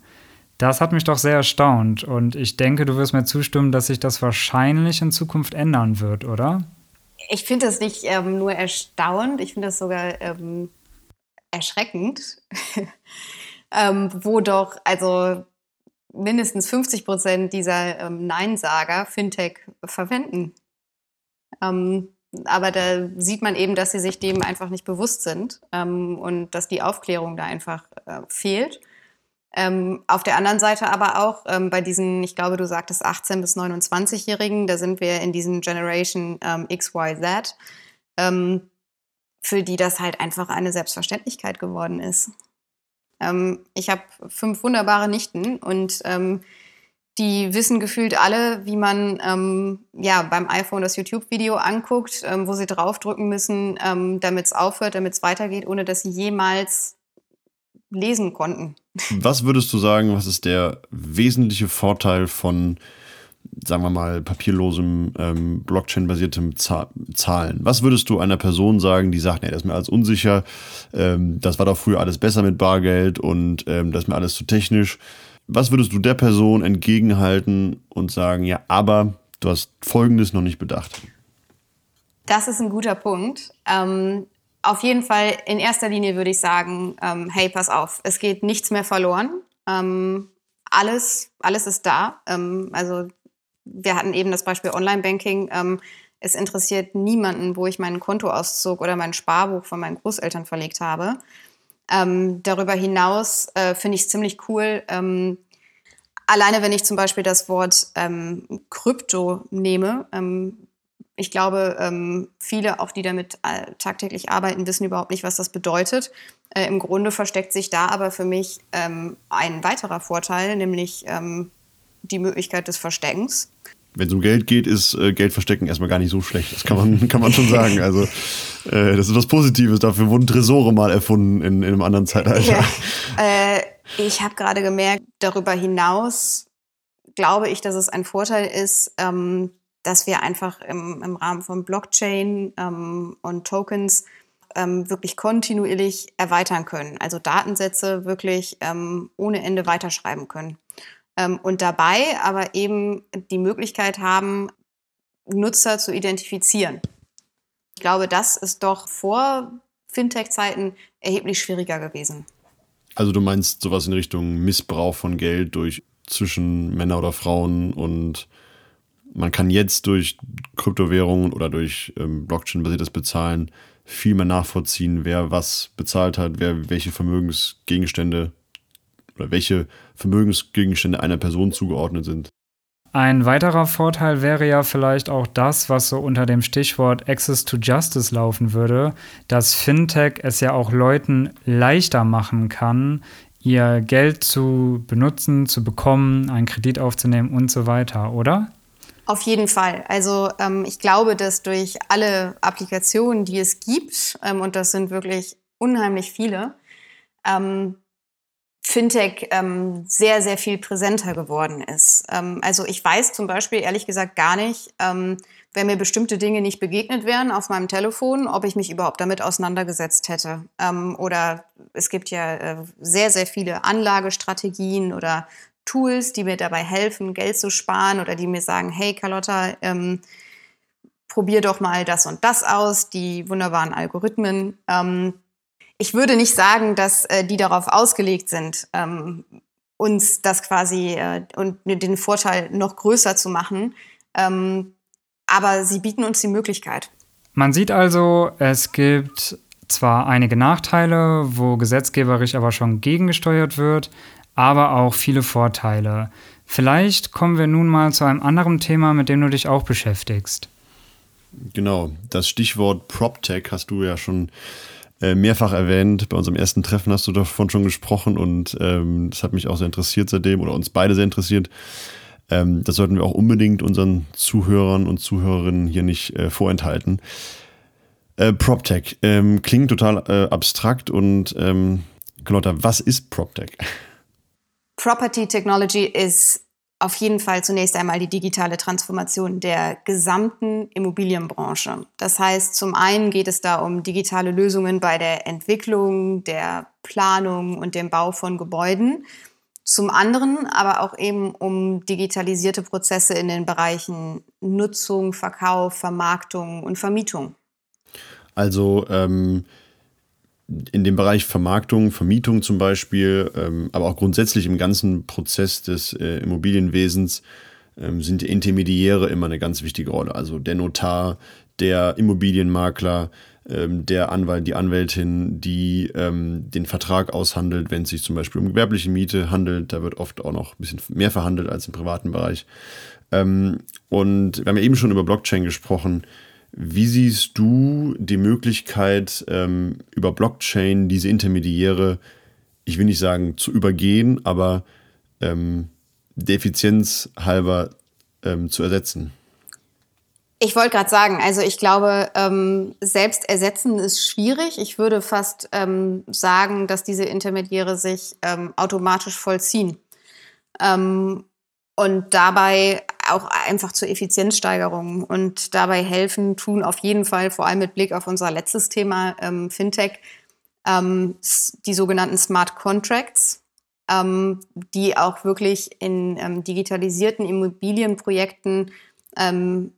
B: Das hat mich doch sehr erstaunt und ich denke, du wirst mir zustimmen, dass sich das wahrscheinlich in Zukunft ändern wird, oder?
D: Ich finde das nicht ähm, nur erstaunt, ich finde das sogar ähm, erschreckend, (laughs) ähm, wo doch also mindestens 50 Prozent dieser ähm, Neinsager Fintech verwenden. Ähm, aber da sieht man eben, dass sie sich dem einfach nicht bewusst sind ähm, und dass die Aufklärung da einfach äh, fehlt. Ähm, auf der anderen Seite aber auch ähm, bei diesen, ich glaube, du sagtest 18- bis 29-Jährigen, da sind wir in diesen Generation ähm, XYZ, ähm, für die das halt einfach eine Selbstverständlichkeit geworden ist. Ähm, ich habe fünf wunderbare Nichten und ähm, die wissen gefühlt alle, wie man ähm, ja, beim iPhone das YouTube-Video anguckt, ähm, wo sie draufdrücken müssen, ähm, damit es aufhört, damit es weitergeht, ohne dass sie jemals lesen konnten. (laughs)
C: Was würdest du sagen, was ist der wesentliche Vorteil von sagen wir mal, papierlosem, ähm, Blockchain-basiertem Zahlen. Was würdest du einer Person sagen, die sagt, nee, das ist mir alles unsicher, ähm, das war doch früher alles besser mit Bargeld und ähm, das ist mir alles zu technisch. Was würdest du der Person entgegenhalten und sagen, ja, aber du hast Folgendes noch nicht bedacht?
D: Das ist ein guter Punkt. Ähm, auf jeden Fall in erster Linie würde ich sagen, ähm, hey, pass auf, es geht nichts mehr verloren. Ähm, alles, alles ist da. Ähm, also wir hatten eben das Beispiel Online-Banking. Ähm, es interessiert niemanden, wo ich meinen Kontoauszug oder mein Sparbuch von meinen Großeltern verlegt habe. Ähm, darüber hinaus äh, finde ich es ziemlich cool. Ähm, alleine wenn ich zum Beispiel das Wort ähm, Krypto nehme, ähm, ich glaube, ähm, viele, auch die damit äh, tagtäglich arbeiten, wissen überhaupt nicht, was das bedeutet. Äh, Im Grunde versteckt sich da aber für mich ähm, ein weiterer Vorteil, nämlich die Möglichkeit des Versteckens.
C: Wenn es um Geld geht, ist äh, Geld verstecken erstmal gar nicht so schlecht. Das kann man, (laughs) kann man schon sagen. Also, äh, das ist was Positives. Dafür wurden Tresore mal erfunden in, in einem anderen Zeitalter. Ja.
D: Äh, ich habe gerade gemerkt, darüber hinaus glaube ich, dass es ein Vorteil ist, ähm, dass wir einfach im, im Rahmen von Blockchain ähm, und Tokens ähm, wirklich kontinuierlich erweitern können. Also Datensätze wirklich ähm, ohne Ende weiterschreiben können. Ähm, und dabei aber eben die Möglichkeit haben, Nutzer zu identifizieren. Ich glaube, das ist doch vor Fintech-Zeiten erheblich schwieriger gewesen.
C: Also du meinst sowas in Richtung Missbrauch von Geld durch zwischen Männer oder Frauen und man kann jetzt durch Kryptowährungen oder durch ähm, Blockchain-basiertes Bezahlen viel mehr nachvollziehen, wer was bezahlt hat, wer welche Vermögensgegenstände oder welche Vermögensgegenstände einer Person zugeordnet sind.
B: Ein weiterer Vorteil wäre ja vielleicht auch das, was so unter dem Stichwort Access to Justice laufen würde, dass Fintech es ja auch Leuten leichter machen kann, ihr Geld zu benutzen, zu bekommen, einen Kredit aufzunehmen und so weiter, oder?
D: Auf jeden Fall. Also ähm, ich glaube, dass durch alle Applikationen, die es gibt, ähm, und das sind wirklich unheimlich viele, ähm, Fintech ähm, sehr, sehr viel präsenter geworden ist. Ähm, also ich weiß zum Beispiel ehrlich gesagt gar nicht, ähm, wenn mir bestimmte Dinge nicht begegnet wären auf meinem Telefon, ob ich mich überhaupt damit auseinandergesetzt hätte. oder es gibt ja äh, sehr, sehr viele Anlagestrategien oder Tools, die mir dabei helfen, Geld zu sparen oder die mir sagen, hey Carlotta, ähm, probier doch mal das und das aus, die wunderbaren Algorithmen. Ähm, ich würde nicht sagen, dass äh, die darauf ausgelegt sind, ähm, uns das quasi äh, und den Vorteil noch größer zu machen. Ähm, aber sie bieten uns die Möglichkeit.
B: Man sieht also, es gibt zwar einige Nachteile, wo gesetzgeberisch aber schon gegengesteuert wird, aber auch viele Vorteile. Vielleicht kommen wir nun mal zu einem anderen Thema, mit dem du dich auch beschäftigst.
C: Genau, das Stichwort PropTech hast du ja schon äh, mehrfach erwähnt. Bei unserem ersten Treffen hast du davon schon gesprochen und ähm, das hat mich auch sehr interessiert seitdem oder uns beide sehr interessiert. Ähm, das sollten wir auch unbedingt unseren Zuhörern und Zuhörerinnen hier nicht äh, vorenthalten. Äh, PropTech ähm, klingt total äh, abstrakt und ähm, Carlotta, was ist PropTech?
D: Property Technology ist auf jeden Fall zunächst einmal die digitale Transformation der gesamten Immobilienbranche. Das heißt, zum einen geht es da um digitale Lösungen bei der Entwicklung, der Planung und dem Bau von Gebäuden. Zum anderen aber auch eben um digitalisierte Prozesse in den Bereichen Nutzung, Verkauf, Vermarktung und Vermietung.
C: Also ähm, in dem Bereich Vermarktung, Vermietung zum Beispiel, ähm, aber auch grundsätzlich im ganzen Prozess des äh, Immobilienwesens ähm, sind die Intermediäre immer eine ganz wichtige Rolle. Also der Notar, der Immobilienmakler, ähm, der Anwalt, die Anwältin, die ähm, den Vertrag aushandelt, wenn es sich zum Beispiel um gewerbliche Miete handelt. Da wird oft auch noch ein bisschen mehr verhandelt als im privaten Bereich. Ähm, und wir haben ja eben schon über Blockchain gesprochen. Wie siehst du die Möglichkeit, ähm, über Blockchain diese Intermediäre, ich will nicht sagen zu übergehen, aber ähm, der halber ähm, zu ersetzen?
D: Ich wollte gerade sagen, also ich glaube, ähm, selbst ersetzen ist schwierig. Ich würde fast ähm, sagen, dass diese Intermediäre sich ähm, automatisch vollziehen. Ähm, und dabei auch einfach zur Effizienzsteigerung. Und dabei helfen tun auf jeden Fall, vor allem mit Blick auf unser letztes Thema ähm, Fintech, ähm, die sogenannten Smart Contracts, ähm, die auch wirklich in ähm, digitalisierten Immobilienprojekten ähm,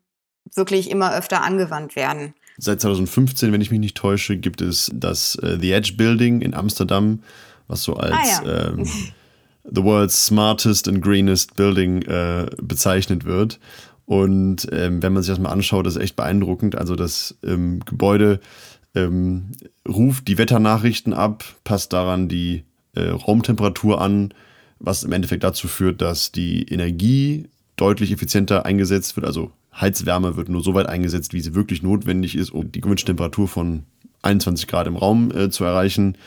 D: wirklich immer öfter angewandt werden.
C: Seit 2015, wenn ich mich nicht täusche, gibt es das äh, The Edge Building in Amsterdam, was so als ah, ja. (laughs) The World's Smartest and Greenest Building äh, bezeichnet wird. Und ähm, wenn man sich das mal anschaut, ist echt beeindruckend. Also das ähm, Gebäude ähm, ruft die Wetternachrichten ab, passt daran die äh, Raumtemperatur an, was im Endeffekt dazu führt, dass die Energie deutlich effizienter eingesetzt wird. Also Heizwärme wird nur so weit eingesetzt, wie sie wirklich notwendig ist, um die gewünschte Temperatur von 21 Grad im Raum äh, zu erreichen.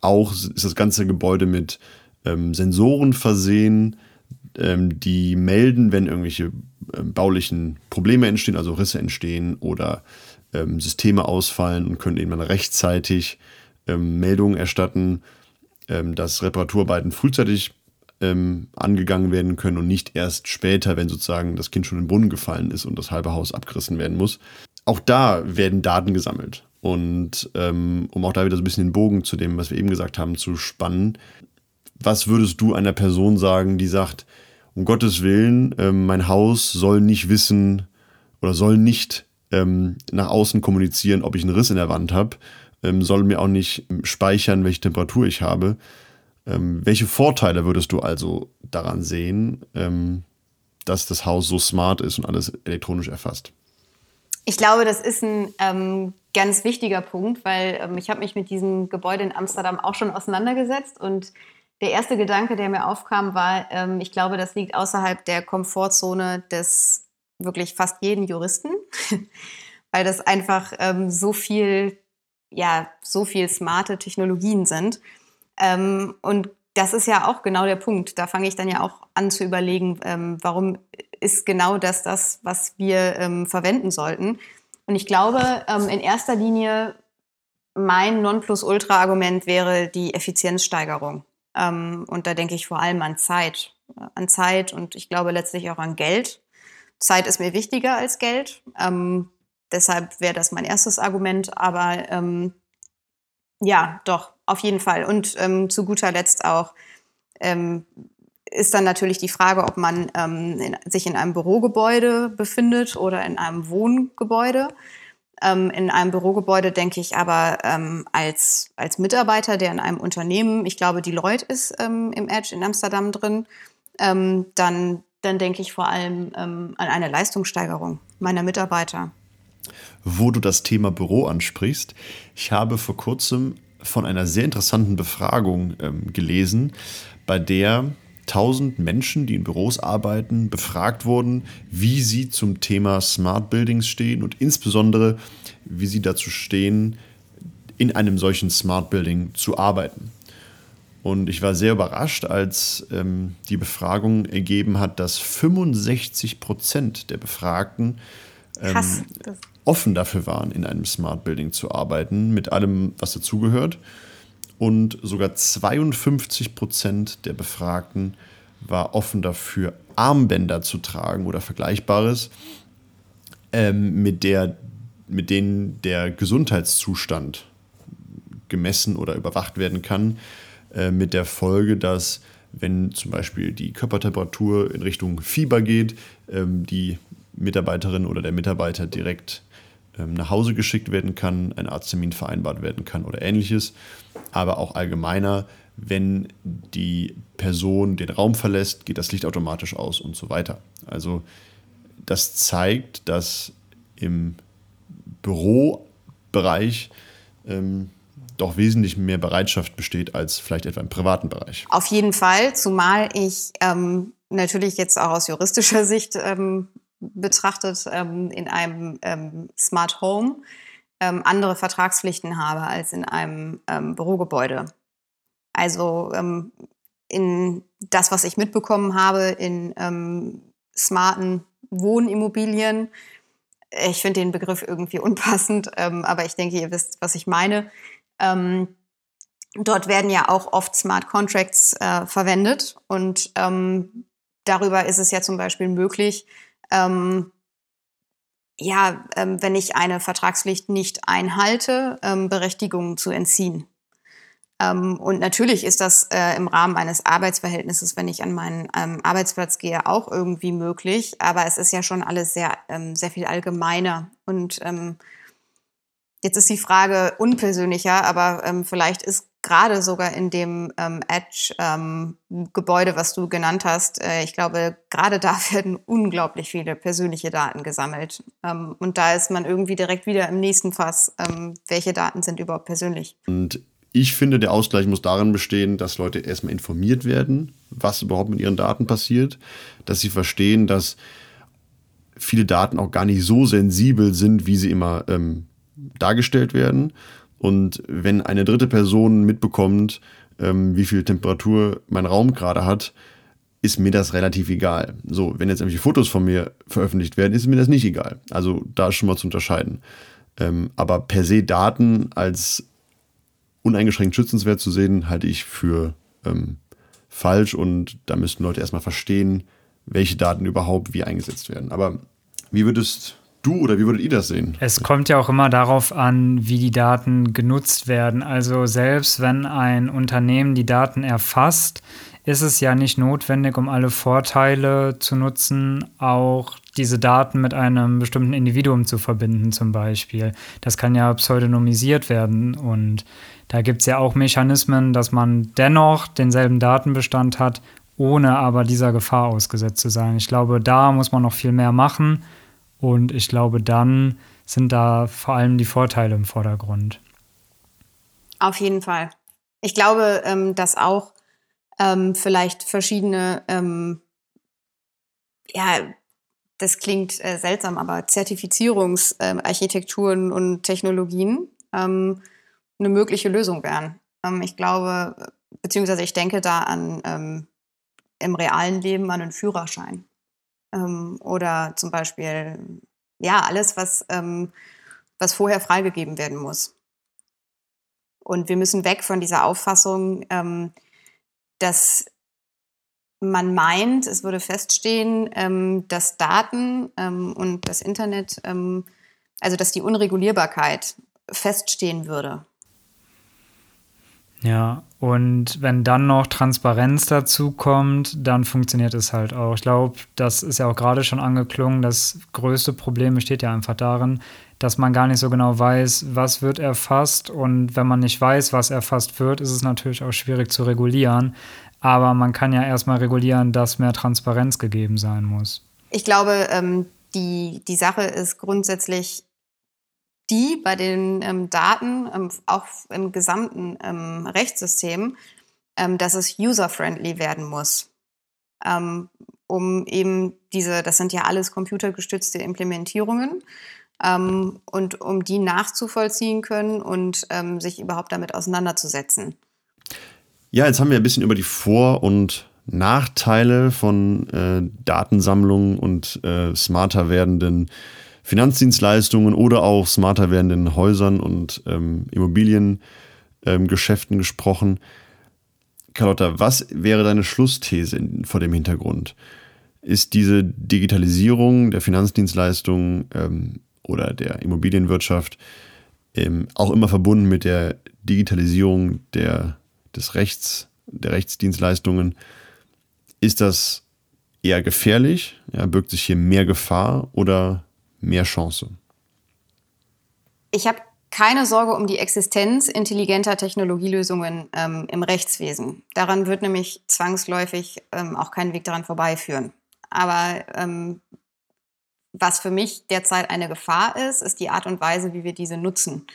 C: Auch ist das ganze Gebäude mit ähm, Sensoren versehen, ähm, die melden, wenn irgendwelche ähm, baulichen Probleme entstehen, also Risse entstehen oder ähm, Systeme ausfallen und können eben dann rechtzeitig ähm, Meldungen erstatten, ähm, dass Reparaturarbeiten frühzeitig angegangen werden können und nicht erst später, wenn sozusagen das Kind schon in den Brunnen gefallen ist und das halbe Haus abgerissen werden muss. Auch da werden Daten gesammelt. Und ähm, um auch da wieder so ein bisschen den Bogen zu dem, was wir eben gesagt haben, zu spannen, was würdest du einer Person sagen, die sagt, um Gottes Willen, ähm, mein Haus soll nicht wissen oder soll nicht ähm, nach außen kommunizieren, ob ich einen Riss in der Wand habe, ähm, soll mir auch nicht speichern, welche Temperatur ich habe. Ähm, welche Vorteile würdest du also daran sehen, ähm, dass das Haus so smart ist und alles elektronisch erfasst?
D: Ich glaube, das ist ein ähm, ganz wichtiger Punkt, weil ähm, ich habe mich mit diesem Gebäude in Amsterdam auch schon auseinandergesetzt und der erste Gedanke, der mir aufkam, war, ähm, ich glaube, das liegt außerhalb der Komfortzone des wirklich fast jeden Juristen, (laughs) weil das einfach ähm, so viel, ja, so viel smarte Technologien sind. Ähm, und das ist ja auch genau der Punkt. Da fange ich dann ja auch an zu überlegen, ähm, warum ist genau das das, was wir ähm, verwenden sollten. Und ich glaube, ähm, in erster Linie mein Nonplusultra-Argument wäre die Effizienzsteigerung. Ähm, und da denke ich vor allem an Zeit. An Zeit und ich glaube letztlich auch an Geld. Zeit ist mir wichtiger als Geld. Ähm, deshalb wäre das mein erstes Argument. Aber ähm, ja, doch, auf jeden Fall. Und ähm, zu guter Letzt auch ähm, ist dann natürlich die Frage, ob man ähm, in, sich in einem Bürogebäude befindet oder in einem Wohngebäude. Ähm, in einem Bürogebäude denke ich aber ähm, als, als Mitarbeiter, der in einem Unternehmen, ich glaube, Deloitte ist ähm, im Edge in Amsterdam drin, ähm, dann, dann denke ich vor allem ähm, an eine Leistungssteigerung meiner Mitarbeiter.
C: Wo du das Thema Büro ansprichst, ich habe vor kurzem von einer sehr interessanten Befragung ähm, gelesen, bei der 1000 Menschen, die in Büros arbeiten, befragt wurden, wie sie zum Thema Smart Buildings stehen und insbesondere, wie sie dazu stehen, in einem solchen Smart Building zu arbeiten. Und ich war sehr überrascht, als ähm, die Befragung ergeben hat, dass 65 Prozent der Befragten ähm, offen dafür waren, in einem Smart Building zu arbeiten, mit allem, was dazugehört und sogar 52 Prozent der Befragten war offen dafür, Armbänder zu tragen oder Vergleichbares, ähm, mit, der, mit denen der Gesundheitszustand gemessen oder überwacht werden kann, äh, mit der Folge, dass wenn zum Beispiel die Körpertemperatur in Richtung Fieber geht, ähm, die Mitarbeiterin oder der Mitarbeiter direkt nach Hause geschickt werden kann, ein Arzttermin vereinbart werden kann oder ähnliches. Aber auch allgemeiner, wenn die Person den Raum verlässt, geht das Licht automatisch aus und so weiter. Also das zeigt, dass im Bürobereich ähm, doch wesentlich mehr Bereitschaft besteht als vielleicht etwa im privaten Bereich.
D: Auf jeden Fall, zumal ich ähm, natürlich jetzt auch aus juristischer Sicht ähm, betrachtet ähm, in einem ähm, Smart Home ähm, andere Vertragspflichten habe als in einem ähm, Bürogebäude. Also ähm, in das, was ich mitbekommen habe in ähm, smarten Wohnimmobilien, ich finde den Begriff irgendwie (laughs) unpassend, aber ich denke, ihr wisst, was ich meine. dort werden ja auch oft Smart Contracts äh, verwendet und darüber ist es ja zum Beispiel möglich, ähm, ja, ähm, wenn ich eine Vertragspflicht nicht einhalte, ähm, Berechtigungen zu entziehen. Ähm, und natürlich ist das äh, im Rahmen eines Arbeitsverhältnisses, wenn ich an meinen ähm, Arbeitsplatz gehe, auch irgendwie möglich. Aber es ist ja schon alles sehr, ähm, sehr viel allgemeiner. Und ähm, jetzt ist die Frage unpersönlicher, aber vielleicht ist gerade sogar in dem ähm, Edge-Gebäude, was du genannt hast, äh, ich glaube, gerade da (laughs) werden unglaublich viele persönliche Daten gesammelt. und da ist man irgendwie direkt wieder im nächsten Fass, welche Daten sind überhaupt persönlich.
C: Und ich finde, der Ausgleich muss darin bestehen, dass Leute erstmal informiert werden, was überhaupt mit ihren Daten passiert, dass sie verstehen, dass viele Daten auch gar nicht so sensibel sind, wie sie immer ähm, dargestellt werden. Und wenn eine dritte Person mitbekommt, ähm, wie viel Temperatur mein Raum gerade hat, ist mir das relativ egal. So, wenn jetzt irgendwelche Fotos von mir veröffentlicht werden, ist mir das nicht egal. Also da ist schon mal zu unterscheiden. Ähm, aber per se Daten als uneingeschränkt schützenswert zu sehen, halte ich für ähm, falsch und da müssten Leute erstmal verstehen, welche Daten überhaupt wie eingesetzt werden. Aber wie würdest du oder wie würdet ihr das sehen?
B: Es kommt ja auch immer darauf an, wie die Daten genutzt werden. Also selbst wenn ein Unternehmen die Daten erfasst, ist es ja nicht notwendig, um alle Vorteile zu nutzen, auch diese Daten mit einem bestimmten Individuum zu verbinden zum Beispiel. Das kann ja pseudonymisiert werden und da gibt es ja auch Mechanismen, dass man dennoch denselben Datenbestand hat, ohne aber dieser Gefahr ausgesetzt zu sein. Ich glaube, da muss man noch viel mehr machen und ich glaube, dann sind da vor allem die Vorteile im Vordergrund.
D: Auf jeden Fall. Ich glaube, ähm, dass auch ähm, vielleicht verschiedene, ähm, ja, das klingt äh, seltsam, aber Zertifizierungsarchitekturen und Technologien eine mögliche Lösung wären. Ähm, ich glaube, beziehungsweise ich denke da an ähm, im realen Leben an einen Führerschein. Ähm, oder zum Beispiel, ja, alles, was, ähm, was vorher freigegeben werden muss. Und wir müssen weg von dieser Auffassung, ähm, dass man meint, es würde feststehen, ähm, dass Daten und das Internet, also dass die Unregulierbarkeit feststehen würde.
B: Ja, und wenn dann noch Transparenz dazu kommt, dann funktioniert es halt auch. Ich glaube, das ist ja auch gerade schon angeklungen. Das größte Problem besteht ja einfach darin, dass man gar nicht so genau weiß, was wird erfasst. Und wenn man nicht weiß, was erfasst wird, ist es natürlich auch schwierig zu regulieren. Aber man kann ja erstmal regulieren, dass mehr Transparenz gegeben sein muss.
D: Ich glaube, ähm, die, die Sache ist grundsätzlich die bei den ähm, Daten, ähm, auch im gesamten ähm, Rechtssystem, ähm, dass es user-friendly werden muss. Ähm, um eben diese, das sind ja alles computergestützte Implementierungen, ähm, und um die nachzuvollziehen können und sich überhaupt damit auseinanderzusetzen.
C: Ja, jetzt haben wir ein bisschen über die Vor- und Nachteile von äh, Datensammlungen und äh, smarter werdenden Finanzdienstleistungen oder auch smarter werdenden Häusern und ähm, Immobiliengeschäften ähm, gesprochen. Carlotta, was wäre deine Schlussthese vor dem Hintergrund? Ist diese Digitalisierung der Finanzdienstleistungen ähm, oder der Immobilienwirtschaft ähm, auch immer verbunden mit der Digitalisierung der, des Rechts, der Rechtsdienstleistungen? Ist das eher gefährlich? Ja, birgt sich hier mehr Gefahr oder mehr Chance?
D: Ich habe keine Sorge um die Existenz intelligenter Technologielösungen ähm, im Rechtswesen. Daran wird nämlich zwangsläufig ähm, auch kein Weg daran vorbeiführen. Aber ähm, was für mich derzeit eine Gefahr ist, ist die Art und Weise, wie wir diese nutzen.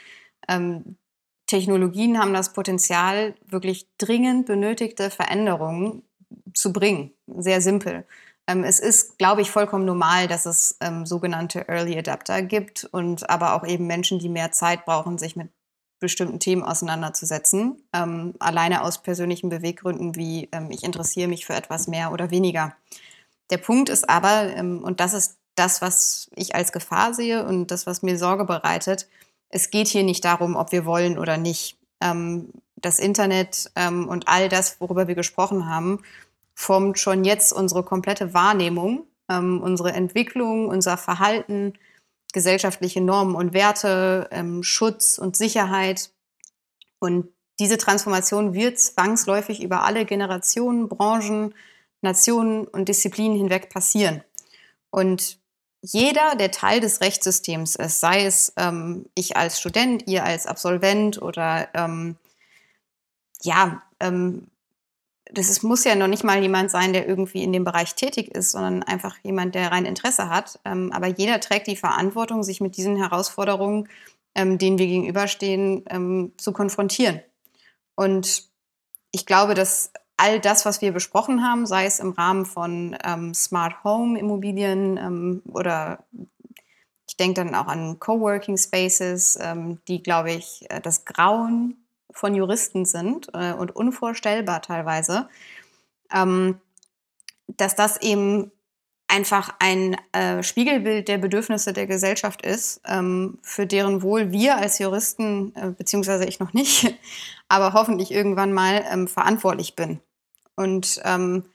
D: Ähm, Technologien haben das Potenzial, wirklich dringend benötigte Veränderungen zu bringen. Sehr simpel. Ähm, es ist, glaube ich, vollkommen normal, dass es ähm, sogenannte Early Adapter gibt und aber auch eben Menschen, die mehr Zeit brauchen, sich mit bestimmten Themen auseinanderzusetzen. Ähm, alleine aus persönlichen Beweggründen wie ähm, ich interessiere mich für etwas mehr oder weniger. Der Punkt ist aber, ähm, und das ist das, was ich als Gefahr sehe und das, was mir Sorge bereitet, es geht hier nicht darum, ob wir wollen oder nicht. Ähm, das Internet und all das, worüber wir gesprochen haben, formt schon jetzt unsere komplette Wahrnehmung ähm, unsere Entwicklung, unser Verhalten, gesellschaftliche Normen und Werte, ähm, Schutz und Sicherheit. Und diese Transformation wird zwangsläufig über alle Generationen, Branchen, Nationen und Disziplinen hinweg passieren. Und jeder, der Teil des Rechtssystems ist, sei es ähm, ich als Student, ihr als Absolvent oder ähm, ja, ähm, das ist, muss ja noch nicht mal jemand sein, der irgendwie in dem Bereich tätig ist, sondern einfach jemand, der rein Interesse hat. Ähm, aber jeder trägt die Verantwortung, sich mit diesen Herausforderungen, ähm, denen wir gegenüberstehen, ähm, zu konfrontieren. Und ich glaube, dass all das, was wir besprochen haben, sei es im Rahmen von ähm, Smart Home Immobilien ähm, oder ich denke dann auch an Coworking Spaces, ähm, die, glaube ich, äh, das Grauen von Juristen sind äh, und unvorstellbar teilweise, ähm, dass das eben einfach ein äh, Spiegelbild der Bedürfnisse der Gesellschaft ist, ähm, für deren Wohl wir als Juristen, äh, beziehungsweise ich noch nicht, (laughs) aber hoffentlich irgendwann mal ähm, verantwortlich bin. Und ähm,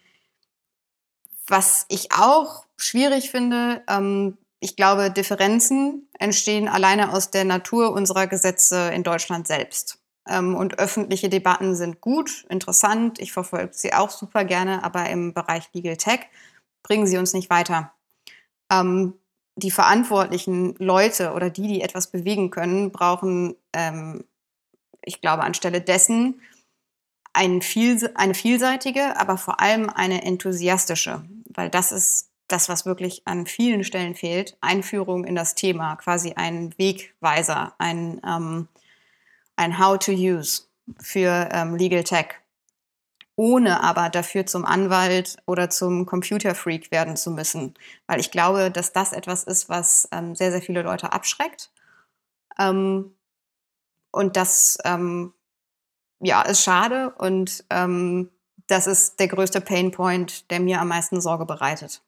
D: was ich auch schwierig finde, ähm, ich glaube, Differenzen entstehen alleine aus der Natur unserer Gesetze in Deutschland selbst. Ähm, und öffentliche Debatten sind gut, interessant. Ich verfolge sie auch super gerne, aber im Bereich Legal Tech bringen sie uns nicht weiter. Ähm, die verantwortlichen Leute oder die, die etwas bewegen können, brauchen, ähm, ich glaube, anstelle dessen ein viel, eine vielseitige, aber vor allem eine enthusiastische, weil das ist das, was wirklich an vielen Stellen fehlt. Einführung in das Thema, quasi ein Wegweiser, ein, ähm, ein How to Use für ähm, Legal Tech, ohne aber dafür zum Anwalt oder zum Computerfreak werden zu müssen, weil ich glaube, dass das etwas ist, was ähm, sehr, sehr viele Leute abschreckt. Ähm, und das ähm, ja, ist schade und ähm, das ist der größte Painpoint, der mir am meisten Sorge bereitet.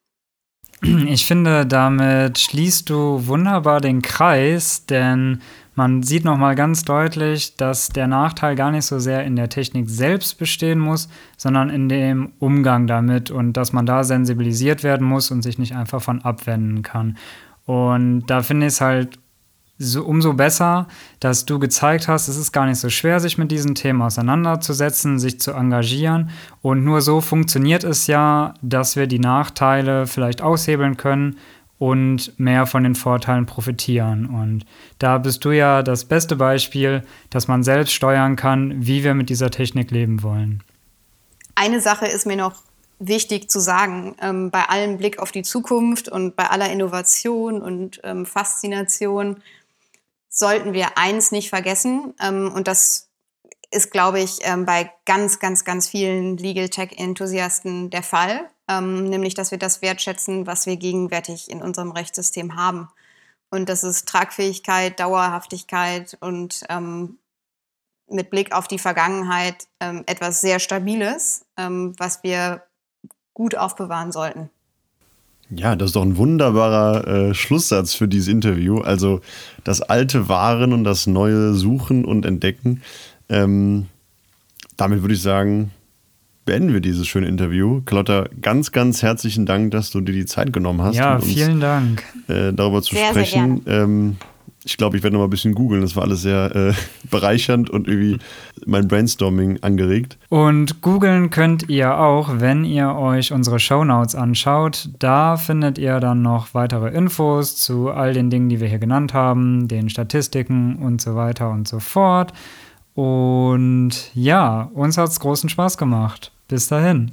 B: Ich finde, damit schließt du wunderbar den Kreis, denn man sieht nochmal ganz deutlich, dass der Nachteil gar nicht so sehr in der Technik selbst bestehen muss, sondern in dem Umgang damit und dass man da sensibilisiert werden muss und sich nicht einfach von abwenden kann. Und da finde ich es halt so, umso besser, dass du gezeigt hast, es ist gar nicht so schwer, sich mit diesen Themen auseinanderzusetzen, sich zu engagieren. Und nur so funktioniert es ja, dass wir die Nachteile vielleicht aushebeln können und mehr von den Vorteilen profitieren. Und da bist du ja das beste Beispiel, dass man selbst steuern kann, wie wir mit dieser Technik leben wollen.
D: Eine Sache ist mir noch wichtig zu sagen, ähm, bei allem Blick auf die Zukunft und bei aller Innovation und ähm, Faszination sollten wir eins nicht vergessen, ähm, und das ist, glaube ich, ähm, bei ganz, ganz, ganz vielen Legal Tech-Enthusiasten der Fall, ähm, nämlich dass wir das wertschätzen, was wir gegenwärtig in unserem Rechtssystem haben. Und das ist Tragfähigkeit, Dauerhaftigkeit und ähm, mit Blick auf die Vergangenheit ähm, etwas sehr Stabiles, ähm, was wir gut aufbewahren sollten.
C: Ja, das ist doch ein wunderbarer äh, Schlusssatz für dieses Interview. Also das alte Wahren und das neue Suchen und Entdecken. Ähm, damit würde ich sagen, beenden wir dieses schöne Interview. Carlotta, ganz, ganz herzlichen Dank, dass du dir die Zeit genommen hast.
B: Ja, vielen uns, Dank.
C: Äh, darüber zu sehr, sprechen. Sehr ähm, ich glaube, ich werde noch mal ein bisschen googeln. Das war alles sehr äh, (laughs) bereichernd und irgendwie mein Brainstorming angeregt.
B: Und googeln könnt ihr auch, wenn ihr euch unsere Shownotes anschaut. Da findet ihr dann noch weitere Infos zu all den Dingen, die wir hier genannt haben, den Statistiken und so weiter und so fort. Und ja, uns hat es großen Spaß gemacht. Bis dahin.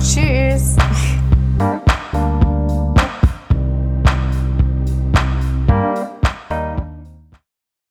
D: Tschüss.